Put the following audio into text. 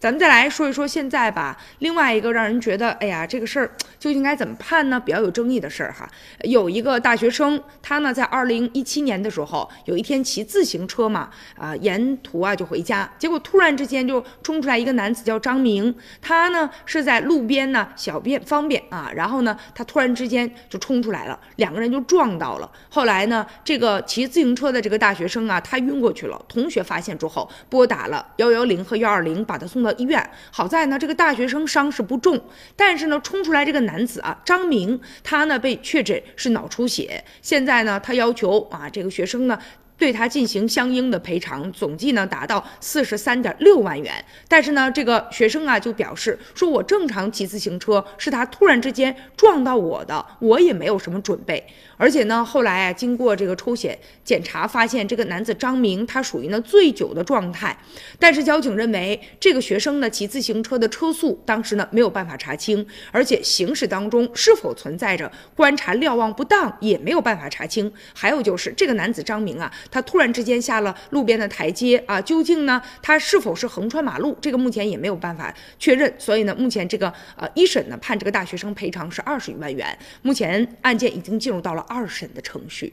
咱们再来说一说现在吧，另外一个让人觉得，哎呀，这个事儿究竟该怎么判呢？比较有争议的事儿哈，有一个大学生，他呢在二零一七年的时候，有一天骑自行车嘛，啊，沿途啊就回家，结果突然之间就冲出来一个男子叫张明，他呢是在路边呢小便方便啊，然后呢他突然之间就冲出来了，两个人就撞到了。后来呢，这个骑自行车的这个大学生啊，他晕过去了，同学发现之后拨打了幺幺零和幺二零，把他送到。医院好在呢，这个大学生伤势不重，但是呢，冲出来这个男子啊，张明，他呢被确诊是脑出血，现在呢，他要求啊，这个学生呢。对他进行相应的赔偿，总计呢达到四十三点六万元。但是呢，这个学生啊就表示说，我正常骑自行车，是他突然之间撞到我的，我也没有什么准备。而且呢，后来啊，经过这个抽血检查，发现这个男子张明他属于呢醉酒的状态。但是交警认为，这个学生呢骑自行车的车速当时呢没有办法查清，而且行驶当中是否存在着观察瞭望不当也没有办法查清。还有就是这个男子张明啊。他突然之间下了路边的台阶啊，究竟呢他是否是横穿马路？这个目前也没有办法确认。所以呢，目前这个呃一审呢判这个大学生赔偿是二十余万元。目前案件已经进入到了二审的程序。